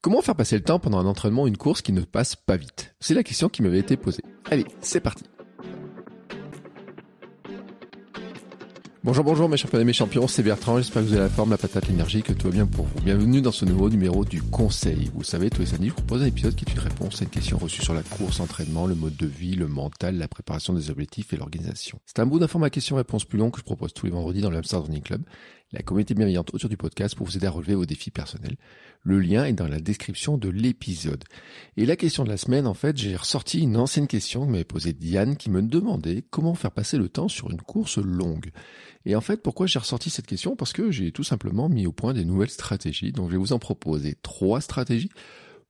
Comment faire passer le temps pendant un entraînement ou une course qui ne passe pas vite? C'est la question qui m'avait été posée. Allez, c'est parti Bonjour, bonjour mes champions et mes champions, c'est Bertrand, j'espère que vous avez la forme, la patate, l'énergie, que tout va bien pour vous. Bienvenue dans ce nouveau numéro du conseil. Vous savez, tous les samedis, je vous propose un épisode qui est une réponse à une question reçue sur la course, l'entraînement, le mode de vie, le mental, la préparation des objectifs et l'organisation. C'est un bout d'un format question-réponse plus long que je propose tous les vendredis dans le Running Club, la communauté bienveillante autour du podcast pour vous aider à relever vos défis personnels. Le lien est dans la description de l'épisode. Et la question de la semaine, en fait, j'ai ressorti une ancienne question que m'avait posée Diane qui me demandait comment faire passer le temps sur une course longue. Et en fait, pourquoi j'ai ressorti cette question? Parce que j'ai tout simplement mis au point des nouvelles stratégies. Donc je vais vous en proposer trois stratégies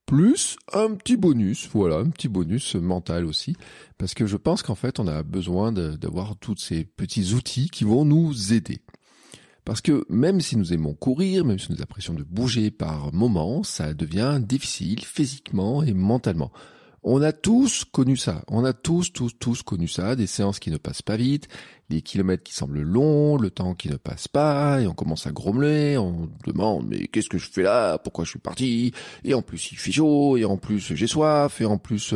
plus un petit bonus, voilà, un petit bonus mental aussi, parce que je pense qu'en fait, on a besoin d'avoir tous ces petits outils qui vont nous aider. Parce que même si nous aimons courir, même si nous l'impression de bouger par moments, ça devient difficile physiquement et mentalement. On a tous connu ça. On a tous, tous, tous connu ça. Des séances qui ne passent pas vite, les kilomètres qui semblent longs, le temps qui ne passe pas, et on commence à grommeler, on demande mais qu'est-ce que je fais là, pourquoi je suis parti, et en plus il fait chaud, et en plus j'ai soif, et en plus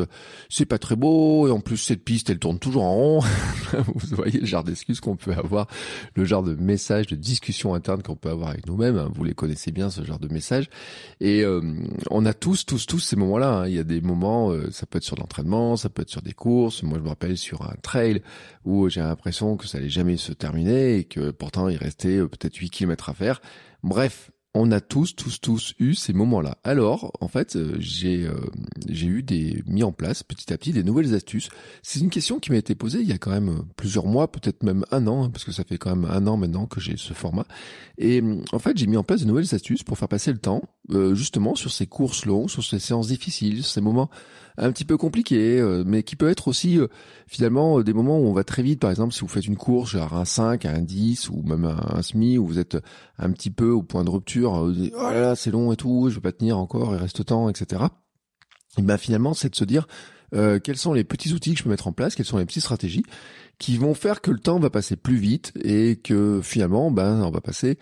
c'est pas très beau, et en plus cette piste elle tourne toujours en rond. Vous voyez le genre d'excuses qu'on peut avoir, le genre de message, de discussion interne qu'on peut avoir avec nous-mêmes, hein. vous les connaissez bien ce genre de message, et euh, on a tous, tous, tous ces moments-là, hein. il y a des moments, euh, ça peut être sur l'entraînement, ça peut être sur des courses, moi je me rappelle sur un trail, où j'ai l'impression que ça allait jamais se terminer et que pourtant il restait euh, peut-être 8 km à faire. Bref, on a tous, tous, tous eu ces moments-là. Alors, en fait, euh, j'ai euh, j'ai eu des mis en place petit à petit des nouvelles astuces. C'est une question qui m'a été posée il y a quand même plusieurs mois, peut-être même un an, hein, parce que ça fait quand même un an maintenant que j'ai ce format. Et en fait, j'ai mis en place de nouvelles astuces pour faire passer le temps, justement sur ces courses longues, sur ces séances difficiles, sur ces moments un petit peu compliqués, mais qui peut être aussi finalement des moments où on va très vite. Par exemple, si vous faites une course à un 5, à un 10 ou même un, semi, où vous êtes un petit peu au point de rupture oh là là, c'est long et tout, je vais pas tenir encore, il reste temps, etc. Et ben finalement, c'est de se dire euh, quels sont les petits outils que je peux mettre en place, quelles sont les petites stratégies qui vont faire que le temps va passer plus vite et que finalement, ben on va passer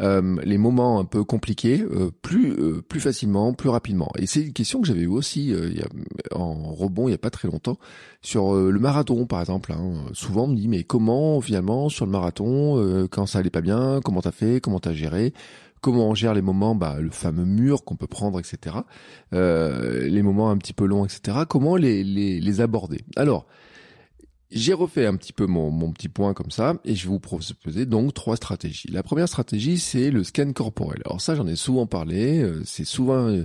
euh, les moments un peu compliqués euh, plus euh, plus facilement, plus rapidement. Et c'est une question que j'avais eu aussi il y a, en rebond il y a pas très longtemps sur le marathon par exemple. Hein. Souvent on me dit mais comment finalement sur le marathon quand ça allait pas bien, comment t'as fait, comment t'as géré comment on gère les moments, bah, le fameux mur qu'on peut prendre, etc. les moments un petit peu longs, etc. Comment les, les, les aborder? Alors, j'ai refait un petit peu mon, mon, petit point comme ça et je vais vous proposer donc trois stratégies. La première stratégie, c'est le scan corporel. Alors ça, j'en ai souvent parlé. Euh, c'est souvent euh,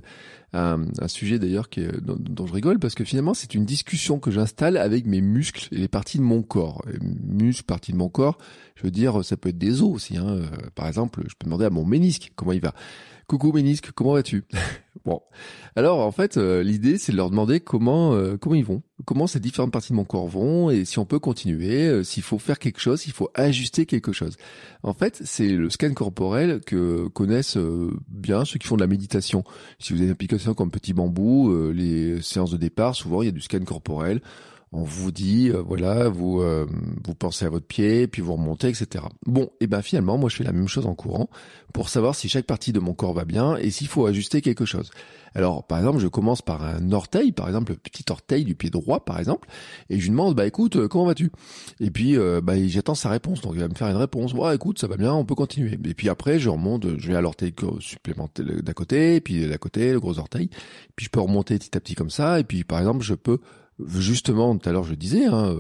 un, un sujet d'ailleurs dont, dont, je rigole parce que finalement, c'est une discussion que j'installe avec mes muscles et les parties de mon corps. muscles, parties de mon corps, je veux dire, ça peut être des os aussi. Hein. Euh, par exemple, je peux demander à mon ménisque comment il va. Coucou ménisque, comment vas-tu? Bon, alors en fait, euh, l'idée c'est de leur demander comment euh, comment ils vont, comment ces différentes parties de mon corps vont, et si on peut continuer, euh, s'il faut faire quelque chose, s'il faut ajuster quelque chose. En fait, c'est le scan corporel que connaissent bien ceux qui font de la méditation. Si vous avez une application comme Petit Bambou, les séances de départ, souvent il y a du scan corporel on vous dit euh, voilà vous euh, vous pensez à votre pied puis vous remontez etc bon et eh ben finalement moi je fais la même chose en courant pour savoir si chaque partie de mon corps va bien et s'il faut ajuster quelque chose. Alors par exemple je commence par un orteil par exemple le petit orteil du pied droit par exemple et je lui demande bah écoute euh, comment vas-tu? Et puis bah j'attends sa réponse. Donc il va me faire une réponse. Ouais écoute ça va bien on peut continuer. Et puis après je remonte je vais à l'orteil supplémentaire d'à côté puis d'à côté le gros orteil. Puis je peux remonter petit à petit comme ça. Et puis par exemple je peux justement, tout à l'heure je disais, hein, euh,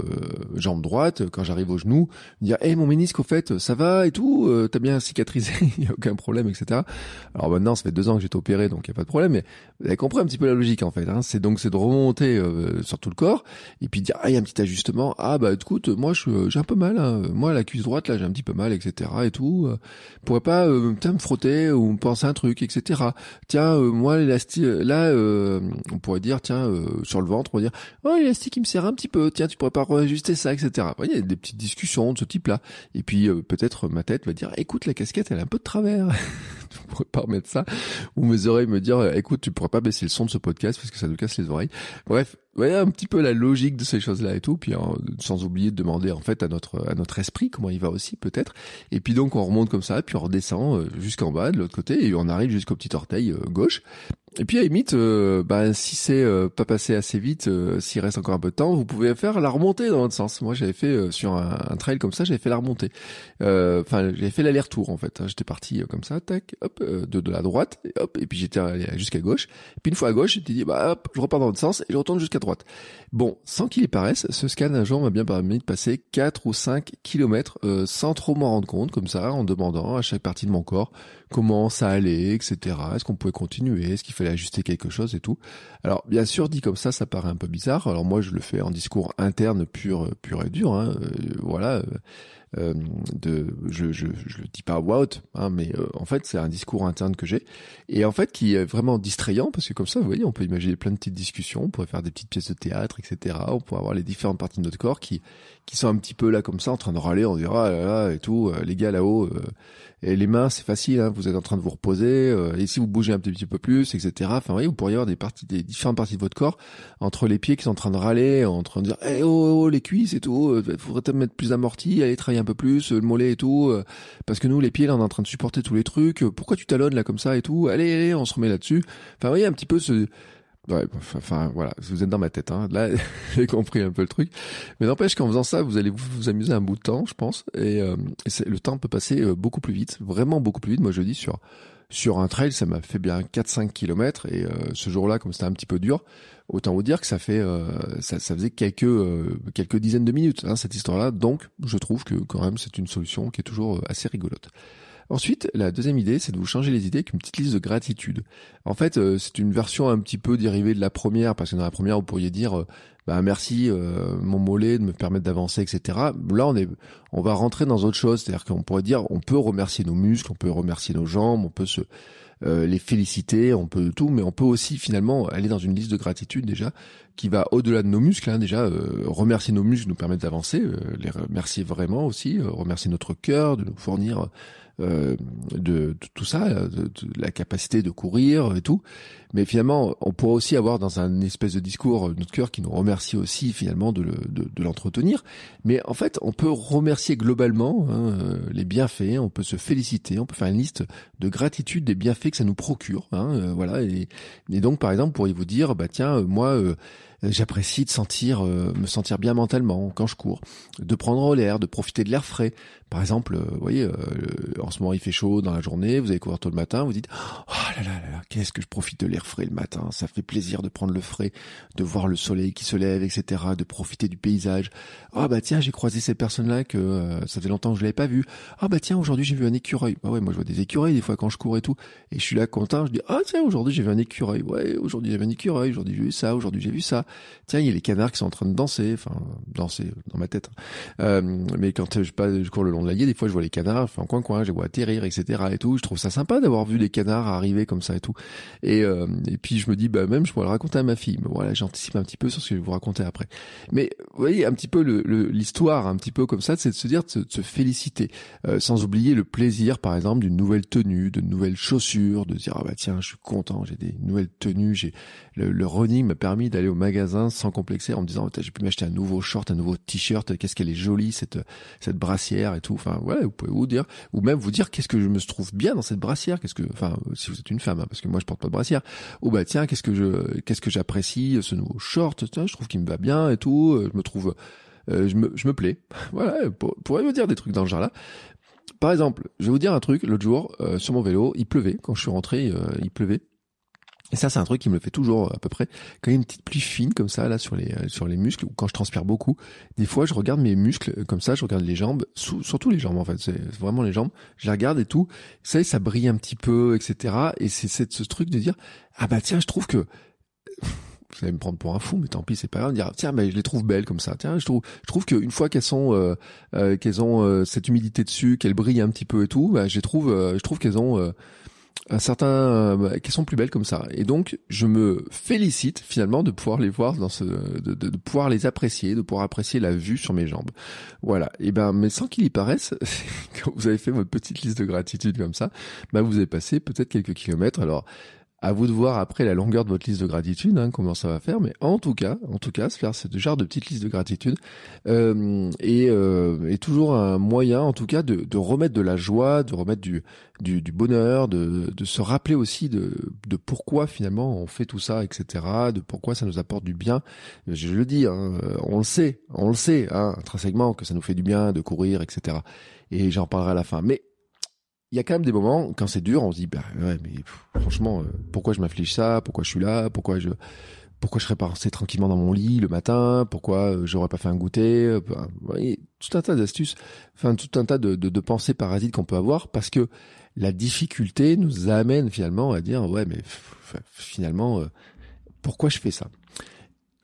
jambe droite, quand j'arrive au genou, dire, hey, mon ménisque au fait, ça va et tout, euh, t'as bien cicatrisé, il y a aucun problème, etc. Alors maintenant, ça fait deux ans que j'ai été opéré, donc il y a pas de problème, mais vous avez compris un petit peu la logique en fait. Hein. C'est donc c'est de remonter euh, sur tout le corps et puis dire, ah, y a un petit ajustement, ah bah écoute, moi j'ai un peu mal, hein. moi la cuisse droite là j'ai un petit peu mal, etc. et tout. Euh, pourrais pas euh, me frotter ou me penser un truc, etc. Tiens, moi l'élastique, là, on pourrait dire, tiens, sur le ventre, on pourrait dire, l'élastique il me serre un petit peu, tiens, tu pourrais pas réajuster ça, etc. Vous voyez, des petites discussions de ce type-là. Et puis peut-être ma tête va dire, écoute, la casquette elle est un peu de travers. tu pourrais pas remettre ça. Ou mes oreilles me dire, écoute, tu pourrais pas baisser le son de ce podcast parce que ça nous casse les oreilles. Bref, voyez un petit peu la logique de ces choses-là et tout, puis hein, sans oublier de demander en fait à notre à notre esprit comment il va aussi peut-être. Et puis donc on remonte comme ça, puis on redescend euh, jusqu'en bas de l'autre côté et on arrive jusqu'au petit orteil euh, gauche. Et puis à limite, euh, bah, si c'est euh, pas passé assez vite, euh, s'il reste encore un peu de temps, vous pouvez faire la remontée dans votre sens. Moi, j'avais fait sur un, trail comme ça, j'avais fait la remontée. Enfin, j'avais fait l'aller-retour en fait. J'étais parti comme ça, tac, hop, de, de la droite, hop, et puis j'étais allé jusqu'à gauche. Puis une fois à gauche, j'étais dit, bah hop, je repars dans votre sens et je retourne jusqu'à droite. Bon, sans qu'il y paraisse, ce scan un jour m'a bien permis de passer 4 ou 5 kilomètres sans trop m'en rendre compte, comme ça, en demandant à chaque partie de mon corps comment ça allait, etc. Est-ce qu'on pouvait continuer, est-ce qu'il fallait ajuster quelque chose et tout? Alors bien sûr, dit comme ça, ça paraît un peu bizarre. Alors moi, je le fais en discours interne pur, pur et dur. Hein. Euh, voilà. Euh, euh, de, je, je, je le dis pas out, hein, mais euh, en fait c'est un discours interne que j'ai et en fait qui est vraiment distrayant parce que comme ça, vous voyez, on peut imaginer plein de petites discussions, on pourrait faire des petites pièces de théâtre, etc. On pourrait avoir les différentes parties de notre corps qui qui sont un petit peu là comme ça en train de râler, on dira ah là là et tout, les gars là-haut. Et les mains, c'est facile, hein, vous êtes en train de vous reposer. et si vous bougez un petit peu plus, etc. Enfin, voyez, vous pourriez avoir des parties, des différentes parties de votre corps entre les pieds qui sont en train de râler, en train de dire, eh oh, oh, oh les cuisses et tout, il faudrait peut-être mettre plus amorti, aller travailler un peu plus, le mollet et tout, euh, parce que nous les pieds là on est en train de supporter tous les trucs, pourquoi tu talonnes là comme ça et tout, allez, allez, on se remet là-dessus. Enfin, voyez un petit peu ce... Ouais, enfin voilà, vous êtes dans ma tête, hein. là j'ai compris un peu le truc, mais n'empêche qu'en faisant ça, vous allez vous, amuser un bout de temps, je pense, et, euh, le temps peut passer euh, beaucoup plus vite, vraiment beaucoup plus vite. Moi je dis sur sur un trail, ça m'a fait bien 4-5 kilomètres et euh, ce jour-là, comme c'était un petit peu dur, autant vous dire que ça fait euh, ça, ça, faisait quelques quelques dizaines de minutes hein, cette histoire-là. Donc, je trouve que quand même c'est une solution qui est toujours assez rigolote. Ensuite, la deuxième idée, c'est de vous changer les idées avec une petite liste de gratitude. En fait, c'est une version un petit peu dérivée de la première, parce que dans la première, vous pourriez dire, bah merci euh, mon mollet de me permettre d'avancer, etc. Là, on est, on va rentrer dans autre chose, c'est-à-dire qu'on pourrait dire, on peut remercier nos muscles, on peut remercier nos jambes, on peut se euh, les féliciter, on peut tout, mais on peut aussi finalement aller dans une liste de gratitude déjà qui va au-delà de nos muscles. Hein, déjà, euh, remercier nos muscles nous permet d'avancer, les remercier vraiment aussi, remercier notre cœur de nous fournir euh, de, tout ça, de, la capacité de courir et tout. Mais finalement, on pourrait aussi avoir dans un espèce de discours notre cœur qui nous remercie aussi finalement de, de, l'entretenir. Mais en fait, on peut remercier globalement hein, euh, les bienfaits, on peut se féliciter, on peut faire une liste de gratitude des bienfaits que ça nous procure. Hein, euh, voilà. Et, et, donc, par exemple, pourriez vous dire, bah tiens, moi j'apprécie de sentir me sentir bien mentalement quand je cours, de prendre l'air, de profiter de l'air frais, par exemple, euh, vous voyez, euh, en ce moment il fait chaud dans la journée, vous allez courir tôt le matin, vous dites oh là là là, là qu'est-ce que je profite de l'air frais le matin, ça fait plaisir de prendre le frais, de voir le soleil qui se lève, etc., de profiter du paysage. Ah oh, bah tiens, j'ai croisé cette personne-là que euh, ça fait longtemps que je l'avais pas vue. Ah bah tiens, aujourd'hui j'ai vu un écureuil. Bah ouais, moi je vois des écureuils des fois quand je cours et tout, et je suis là content, je dis ah tiens aujourd'hui j'ai vu un écureuil. Ouais, aujourd'hui j'ai vu un écureuil, aujourd'hui j'ai vu ça, aujourd'hui j'ai vu ça. Tiens, il y a les canards qui sont en train de danser, enfin danser dans ma tête. Hein. mais quand je, pas, je cours le long de la des fois je vois les canards, enfin coin coin, je les vois atterrir, etc. et tout. Je trouve ça sympa d'avoir vu des canards arriver comme ça et tout. Et, euh, et puis je me dis, bah même je pourrais le raconter à ma fille. Mais voilà, j'anticipe un petit peu sur ce que je vais vous raconter après. Mais vous voyez un petit peu l'histoire, un petit peu comme ça, c'est de se dire, de se, féliciter, euh, sans oublier le plaisir, par exemple, d'une nouvelle tenue, de nouvelles chaussures, de dire ah bah tiens, je suis content, j'ai des nouvelles tenues, j'ai le, running m'a permis d'aller au magasin sans complexer en me disant j'ai pu m'acheter un nouveau short, un nouveau t-shirt, qu'est-ce qu'elle est jolie cette cette brassière et tout. Enfin ouais, vous pouvez vous dire ou même vous dire qu'est-ce que je me trouve bien dans cette brassière, qu'est-ce que enfin si vous êtes une femme hein, parce que moi je porte pas de brassière. Ou bah tiens, qu'est-ce que je qu'est-ce que j'apprécie ce nouveau short, je trouve qu'il me va bien et tout, je me trouve euh, je me je me plais. voilà, pour, pourrais vous dire des trucs dans ce genre-là. Par exemple, je vais vous dire un truc, l'autre jour, euh, sur mon vélo, il pleuvait, quand je suis rentré, euh, il pleuvait. Et ça, c'est un truc qui me le fait toujours à peu près. Quand il y a une petite pluie fine comme ça, là, sur les, euh, sur les muscles, ou quand je transpire beaucoup, des fois, je regarde mes muscles euh, comme ça, je regarde les jambes, surtout les jambes, en fait. C'est vraiment les jambes. Je les regarde et tout. Ça, ça brille un petit peu, etc. Et c'est ce truc de dire, ah bah tiens, je trouve que, vous allez me prendre pour un fou, mais tant pis, c'est pas grave. Dire tiens, mais je les trouve belles comme ça. Tiens, je trouve, je trouve qu'une fois qu'elles sont, euh, euh qu'elles ont cette humidité dessus, qu'elles brillent un petit peu et tout, bah, je trouve, je trouve qu'elles ont un certain euh, qui sont plus belles comme ça. Et donc je me félicite finalement de pouvoir les voir dans ce de, de, pouvoir les apprécier, de pouvoir apprécier la vue sur mes jambes. Voilà. Et ben mais sans qu'il y paraisse, quand vous avez fait votre petite liste de gratitude comme ça, ben vous avez passé peut-être quelques kilomètres. Alors à vous de voir après la longueur de votre liste de gratitude, hein, comment ça va faire. Mais en tout cas, en tout cas, se faire ce genre de petite liste de gratitude euh, et, euh, toujours un moyen, en tout cas, de, de, remettre de la joie, de remettre du, du, du bonheur, de, de, se rappeler aussi de, de pourquoi finalement on fait tout ça, etc. De pourquoi ça nous apporte du bien. Je, le dis, hein, on le sait, on le sait, hein, intrinsèquement que ça nous fait du bien de courir, etc. Et j'en parlerai à la fin. Mais il y a quand même des moments quand c'est dur, on se dit bah ouais mais franchement euh, pourquoi je m'afflige ça, pourquoi je suis là, pourquoi je pourquoi je serais pas resté tranquillement dans mon lit le matin, pourquoi euh, j'aurais pas fait un goûter, euh, bah, voyez, tout un tas d'astuces, enfin tout un tas de, de, de pensées parasites qu'on peut avoir parce que la difficulté nous amène finalement à dire ouais mais finalement pourquoi je fais ça?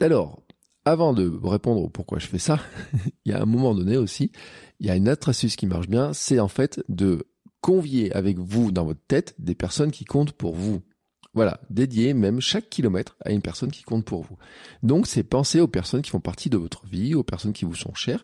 Alors avant de répondre au pourquoi je fais ça, il y a un moment donné aussi, il y a une autre astuce qui marche bien, c'est en fait de convier avec vous dans votre tête des personnes qui comptent pour vous. Voilà, dédier même chaque kilomètre à une personne qui compte pour vous. Donc c'est penser aux personnes qui font partie de votre vie, aux personnes qui vous sont chères,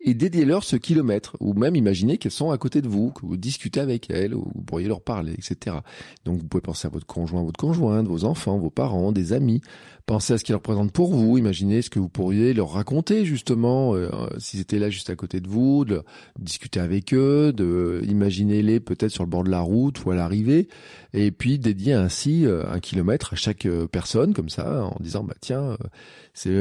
et dédiez-leur ce kilomètre, ou même imaginez qu'elles sont à côté de vous, que vous discutez avec elles, ou vous pourriez leur parler, etc. Donc vous pouvez penser à votre conjoint, votre conjointe, vos enfants, vos parents, des amis, Pensez à ce qu'ils représentent pour vous. Imaginez ce que vous pourriez leur raconter justement euh, s'ils étaient là juste à côté de vous, de, discuter avec eux, de imaginez-les peut-être sur le bord de la route ou à l'arrivée, et puis dédier ainsi euh, un kilomètre à chaque euh, personne comme ça, en disant bah tiens, c'est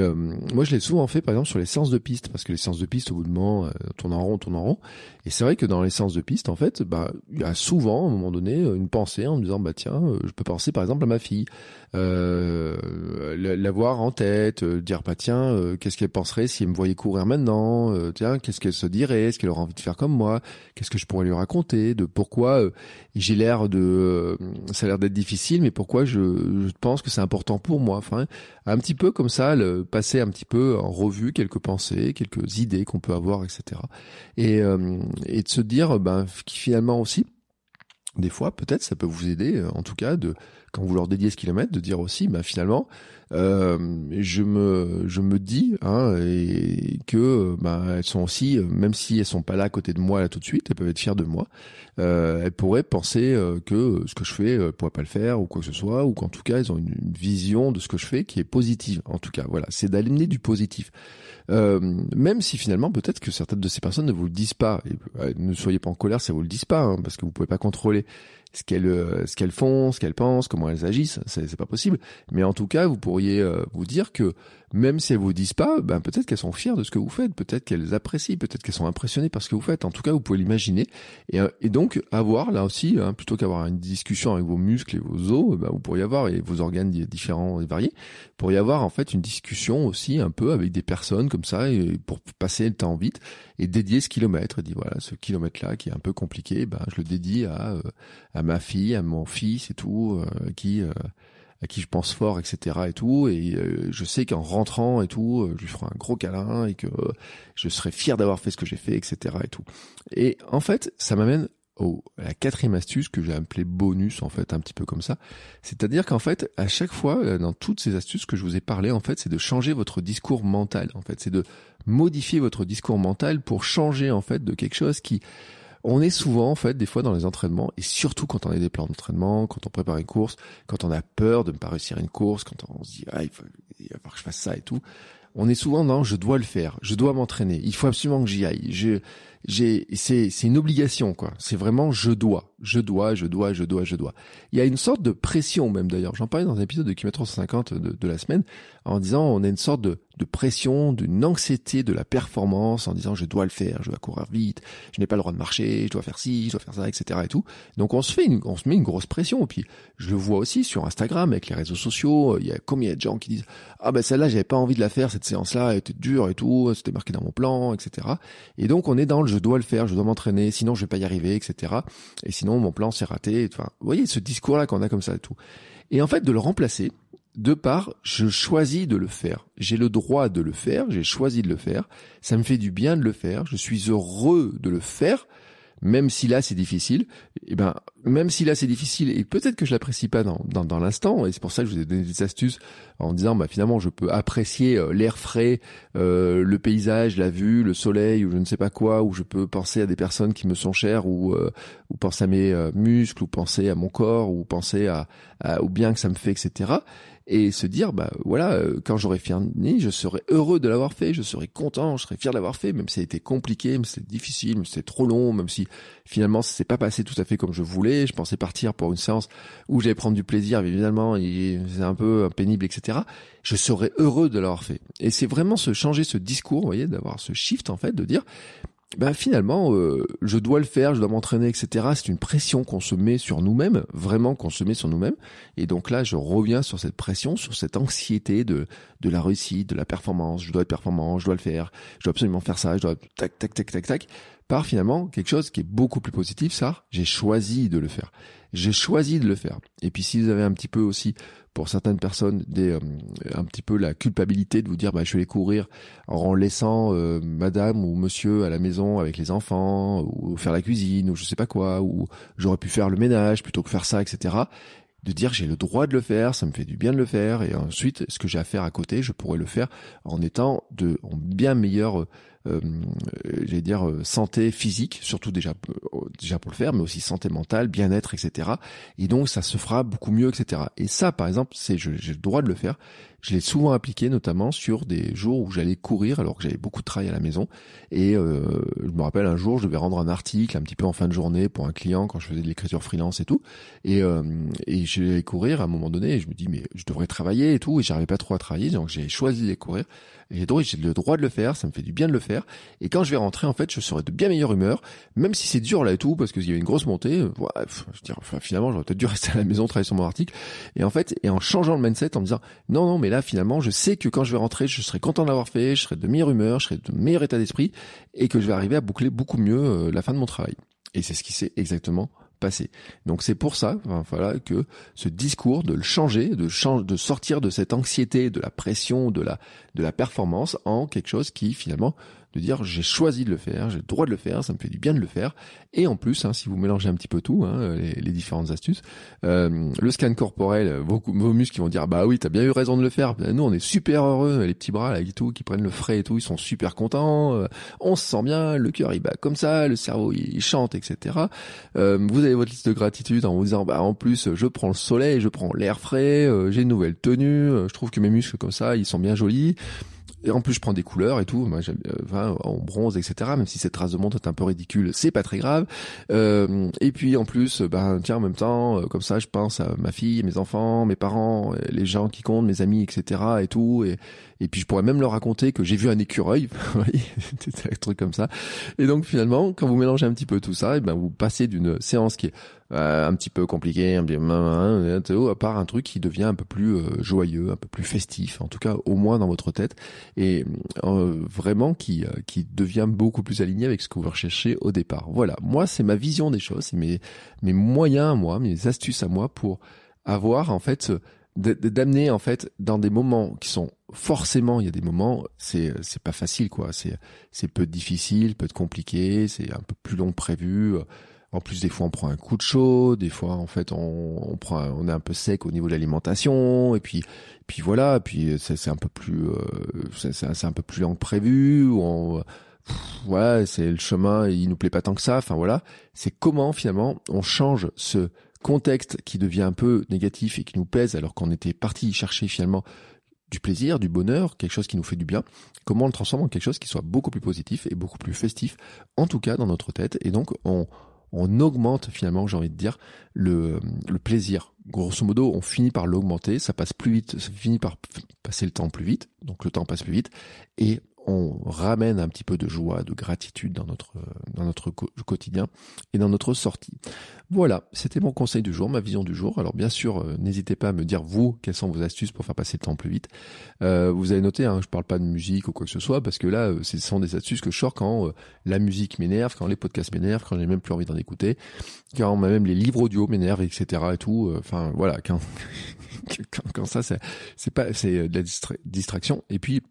moi je l'ai souvent fait par exemple sur les séances de piste parce que les séances de piste moment tourne en rond, tourne en rond, et c'est vrai que dans les de piste en fait, bah il y a souvent à un moment donné une pensée en me disant bah tiens, je peux penser par exemple à ma fille. Euh, l'avoir en tête, euh, dire bah tiens, euh, qu'est-ce qu'elle penserait si elle me voyait courir maintenant? Euh, Tiens, qu'est-ce qu'elle se dirait? Est-ce qu'elle aurait envie de faire comme moi? Qu'est-ce que je pourrais lui raconter? De pourquoi j'ai l'air de, ça a l'air d'être difficile, mais pourquoi je, je pense que c'est important pour moi? Enfin, un petit peu comme ça, le, passer un petit peu en revue quelques pensées, quelques idées qu'on peut avoir, etc. Et, et de se dire, ben finalement aussi, des fois, peut-être, ça peut vous aider, en tout cas, de quand vous leur dédiez ce kilomètre, de dire aussi, ben finalement, euh, je me je me dis hein, et que bah, elles sont aussi même si elles sont pas là à côté de moi là tout de suite elles peuvent être fières de moi euh, elles pourraient penser euh, que ce que je fais euh, pourrait pas le faire ou quoi que ce soit ou qu'en tout cas elles ont une, vision de ce que je fais qui est positive en tout cas. Voilà c'est d'amener du positif. Euh, même si finalement peut-être que certaines de ces personnes ne vous le disent pas et, ne soyez pas en colère si elles vous le disent pas hein, parce que vous pouvez pas contrôler ce qu'elles ce qu'elles font ce qu'elles pensent comment elles agissent c'est pas possible mais en tout cas vous pourriez euh, vous dire que même si elles vous disent pas, ben peut-être qu'elles sont fières de ce que vous faites, peut-être qu'elles apprécient, peut-être qu'elles sont impressionnées par ce que vous faites. En tout cas, vous pouvez l'imaginer. Et, euh, et, donc avoir là aussi, hein, plutôt qu'avoir une discussion avec vos muscles et vos os, ben, vous pourriez avoir et vos organes différents et variés, pourriez avoir en fait une discussion aussi un peu avec des personnes comme ça et pour passer le temps vite et dédier ce kilomètre. Et dit voilà, ce kilomètre là qui est un peu compliqué, ben je le dédie à euh, à ma fille, à mon fils et tout, qui à qui je pense fort, etc. et tout. Et euh, je sais qu'en rentrant et tout, euh, je lui ferai un gros câlin et que euh, je serai fier d'avoir fait ce que j'ai fait, etc. et tout. Et en fait, ça m'amène au, à la quatrième astuce que j'ai appelée bonus, en fait, un petit peu comme ça. C'est-à-dire qu'en fait, à chaque fois, dans toutes ces astuces que je vous ai parlé, en fait, c'est de changer votre discours mental. En fait, c'est de modifier votre discours mental pour changer, en fait, de quelque chose qui on est souvent en fait des fois dans les entraînements et surtout quand on a des plans d'entraînement, quand on prépare une course, quand on a peur de ne pas réussir une course, quand on se dit ah il, faut, il va falloir que je fasse ça et tout. On est souvent dans je dois le faire, je dois m'entraîner, il faut absolument que j'y aille. Je, j'ai, c'est, c'est une obligation, quoi. C'est vraiment je dois, je dois, je dois, je dois, je dois. Il y a une sorte de pression même d'ailleurs. J'en parlais dans un épisode de Kilomètre 150 de, de la semaine en disant on a une sorte de, de pression, d'une anxiété de la performance en disant je dois le faire, je dois courir vite, je n'ai pas le droit de marcher, je dois faire ci, je dois faire ça, etc. et tout. Donc on se fait, une, on se met une grosse pression. Et puis je le vois aussi sur Instagram avec les réseaux sociaux. Il y a combien de gens qui disent ah ben celle-là j'avais pas envie de la faire cette séance-là, était dure et tout, c'était marqué dans mon plan, etc. Et donc on est dans le je dois le faire, je dois m'entraîner, sinon je vais pas y arriver, etc. Et sinon mon plan s'est raté. Enfin, vous voyez ce discours-là qu'on a comme ça et tout. Et en fait de le remplacer de part, je choisis de le faire. J'ai le droit de le faire, j'ai choisi de le faire. Ça me fait du bien de le faire. Je suis heureux de le faire même si là c'est difficile, et eh ben même si là c'est difficile et peut-être que je l'apprécie pas dans, dans, dans l'instant et c'est pour ça que je vous ai donné des astuces en disant bah finalement je peux apprécier euh, l'air frais, euh, le paysage, la vue, le soleil ou je ne sais pas quoi ou je peux penser à des personnes qui me sont chères ou euh, ou penser à mes muscles ou penser à mon corps ou penser à, à au bien que ça me fait etc et se dire bah voilà euh, quand j'aurai fini je serai heureux de l'avoir fait je serai content je serai fier de l'avoir fait même si ça a été compliqué même si c'était difficile même si c'était trop long même si finalement ça s'est pas passé tout à fait comme je voulais. Je pensais partir pour une séance où j'allais prendre du plaisir évidemment c'est un peu pénible etc je serai heureux de l'avoir fait. Et c'est vraiment se changer ce discours vous voyez d'avoir ce shift en fait de dire ben finalement, euh, je dois le faire, je dois m'entraîner, etc. C'est une pression qu'on se met sur nous-mêmes, vraiment qu'on se met sur nous-mêmes. Et donc là, je reviens sur cette pression, sur cette anxiété de de la réussite, de la performance. Je dois être performant, je dois le faire, je dois absolument faire ça, je dois tac tac tac tac tac. Par finalement quelque chose qui est beaucoup plus positif, ça. J'ai choisi de le faire. J'ai choisi de le faire. Et puis si vous avez un petit peu aussi pour certaines personnes des, euh, un petit peu la culpabilité de vous dire bah, je vais courir en laissant euh, madame ou monsieur à la maison avec les enfants ou faire la cuisine ou je sais pas quoi ou j'aurais pu faire le ménage plutôt que faire ça etc de dire j'ai le droit de le faire, ça me fait du bien de le faire, et ensuite ce que j'ai à faire à côté, je pourrais le faire en étant de en bien meilleur euh, j'allais dire euh, santé physique, surtout déjà euh, déjà pour le faire, mais aussi santé mentale, bien-être, etc. Et donc ça se fera beaucoup mieux, etc. Et ça, par exemple, c'est j'ai le droit de le faire. Je l'ai souvent appliqué, notamment sur des jours où j'allais courir alors que j'avais beaucoup de travail à la maison. Et euh, je me rappelle un jour, je devais rendre un article un petit peu en fin de journée pour un client quand je faisais de l'écriture freelance et tout. Et, euh, et j'allais courir à un moment donné et je me dis mais je devrais travailler et tout. Et j'arrivais pas trop à travailler, donc j'ai choisi de courir. Et donc j'ai le droit de le faire, ça me fait du bien de le faire. Et quand je vais rentrer, en fait, je serai de bien meilleure humeur, même si c'est dur là et tout, parce qu'il y a une grosse montée. Euh, je dire, enfin, finalement, j'aurais peut-être dû rester à la maison, travailler sur mon article. Et en fait, et en changeant le mindset, en me disant, non, non, mais là, finalement, je sais que quand je vais rentrer, je serai content d'avoir fait, je serai de meilleure humeur, je serai de meilleur état d'esprit, et que je vais arriver à boucler beaucoup mieux euh, la fin de mon travail. Et c'est ce qui s'est exactement passé. Donc c'est pour ça, voilà, que ce discours de le changer, de de sortir de cette anxiété, de la pression, de la de la performance en quelque chose qui finalement dire j'ai choisi de le faire, j'ai le droit de le faire, ça me fait du bien de le faire. Et en plus, hein, si vous mélangez un petit peu tout, hein, les, différentes astuces, euh, le scan corporel, vos, vos muscles qui vont dire bah oui, t'as bien eu raison de le faire. Nous, on est super heureux, les petits bras là et tout, qui prennent le frais et tout, ils sont super contents. Euh, on se sent bien, le cœur il bat comme ça, le cerveau il, chante, etc. Euh, vous avez votre liste de gratitude en vous disant bah en plus je prends le soleil, je prends l'air frais, j'ai une nouvelle tenue, je trouve que mes muscles comme ça ils sont bien jolis. Et en plus, je prends des couleurs et tout. Euh, en bronze, etc. Même si cette trace de montre est un peu ridicule, c'est pas très grave. Euh, et puis, en plus, ben, tiens, en même temps, euh, comme ça, je pense à ma fille, mes enfants, mes parents, les gens qui comptent, mes amis, etc. Et tout. Et, puis, je pourrais même leur raconter que j'ai vu un écureuil. un truc comme ça. Et donc, finalement, quand vous mélangez un petit peu tout ça, et ben, vous passez d'une séance qui est euh, un petit peu compliqué, un peu, à part un truc qui devient un peu plus euh, joyeux, un peu plus festif, en tout cas au moins dans votre tête, et euh, vraiment qui qui devient beaucoup plus aligné avec ce que vous recherchez au départ. Voilà, moi c'est ma vision des choses, c'est mes mes moyens à moi, mes astuces à moi pour avoir en fait d'amener en fait dans des moments qui sont forcément il y a des moments c'est c'est pas facile quoi c'est c'est peu difficile être compliqué c'est un peu plus long que prévu en plus, des fois, on prend un coup de chaud, des fois, en fait, on, on prend, on est un peu sec au niveau de l'alimentation, et puis, puis voilà, puis c'est un peu plus, euh, c'est un peu plus lent que prévu. On, voilà, c'est le chemin, il nous plaît pas tant que ça. Enfin voilà, c'est comment finalement on change ce contexte qui devient un peu négatif et qui nous pèse alors qu'on était parti chercher finalement du plaisir, du bonheur, quelque chose qui nous fait du bien, comment on le transforme en quelque chose qui soit beaucoup plus positif et beaucoup plus festif, en tout cas dans notre tête. Et donc on, on augmente finalement, j'ai envie de dire, le, le plaisir. Grosso modo, on finit par l'augmenter, ça passe plus vite, ça finit par passer le temps plus vite, donc le temps passe plus vite, et on ramène un petit peu de joie, de gratitude dans notre, dans notre quotidien et dans notre sortie. Voilà, c'était mon conseil du jour, ma vision du jour. Alors bien sûr, euh, n'hésitez pas à me dire vous quelles sont vos astuces pour faire passer le temps plus vite. Euh, vous avez noté, hein, je parle pas de musique ou quoi que ce soit parce que là, euh, ce sont des astuces que je sors quand la musique m'énerve, quand les podcasts m'énervent, quand j'ai même plus envie d'en écouter, quand même les livres audio m'énervent, etc. et tout. Enfin voilà, quand quand, ça c'est pas c'est de la distraction. Et puis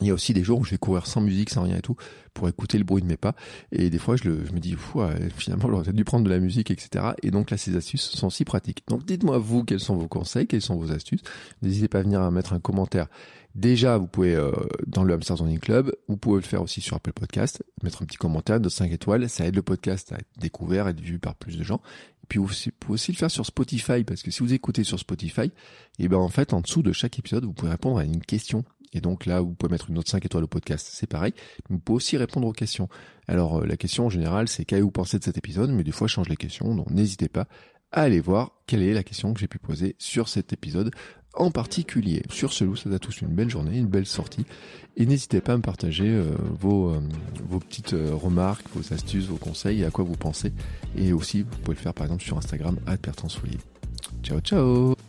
il y a aussi des jours où je vais courir sans musique, sans rien et tout, pour écouter le bruit de mes pas. Et des fois, je, le, je me dis, finalement, j'aurais dû prendre de la musique, etc. Et donc là, ces astuces sont si pratiques. Donc dites-moi, vous, quels sont vos conseils, quelles sont vos astuces. N'hésitez pas à venir mettre un commentaire. Déjà, vous pouvez, euh, dans le Hamster Zoning Club, vous pouvez le faire aussi sur Apple Podcast, mettre un petit commentaire de 5 étoiles. Ça aide le podcast à être découvert, à être vu par plus de gens. Et puis, vous pouvez aussi le faire sur Spotify, parce que si vous écoutez sur Spotify, et eh ben, en fait, en dessous de chaque épisode, vous pouvez répondre à une question et donc là, vous pouvez mettre une note 5 étoiles au podcast, c'est pareil. Vous pouvez aussi répondre aux questions. Alors euh, la question en général, c'est qu'avez-vous pensé de cet épisode? Mais des fois, je change les questions, donc n'hésitez pas à aller voir quelle est la question que j'ai pu poser sur cet épisode en particulier. Sur ce, ça a tous une belle journée, une belle sortie. Et n'hésitez pas à me partager euh, vos, euh, vos petites remarques, vos astuces, vos conseils à quoi vous pensez. Et aussi, vous pouvez le faire par exemple sur Instagram, à Ciao, ciao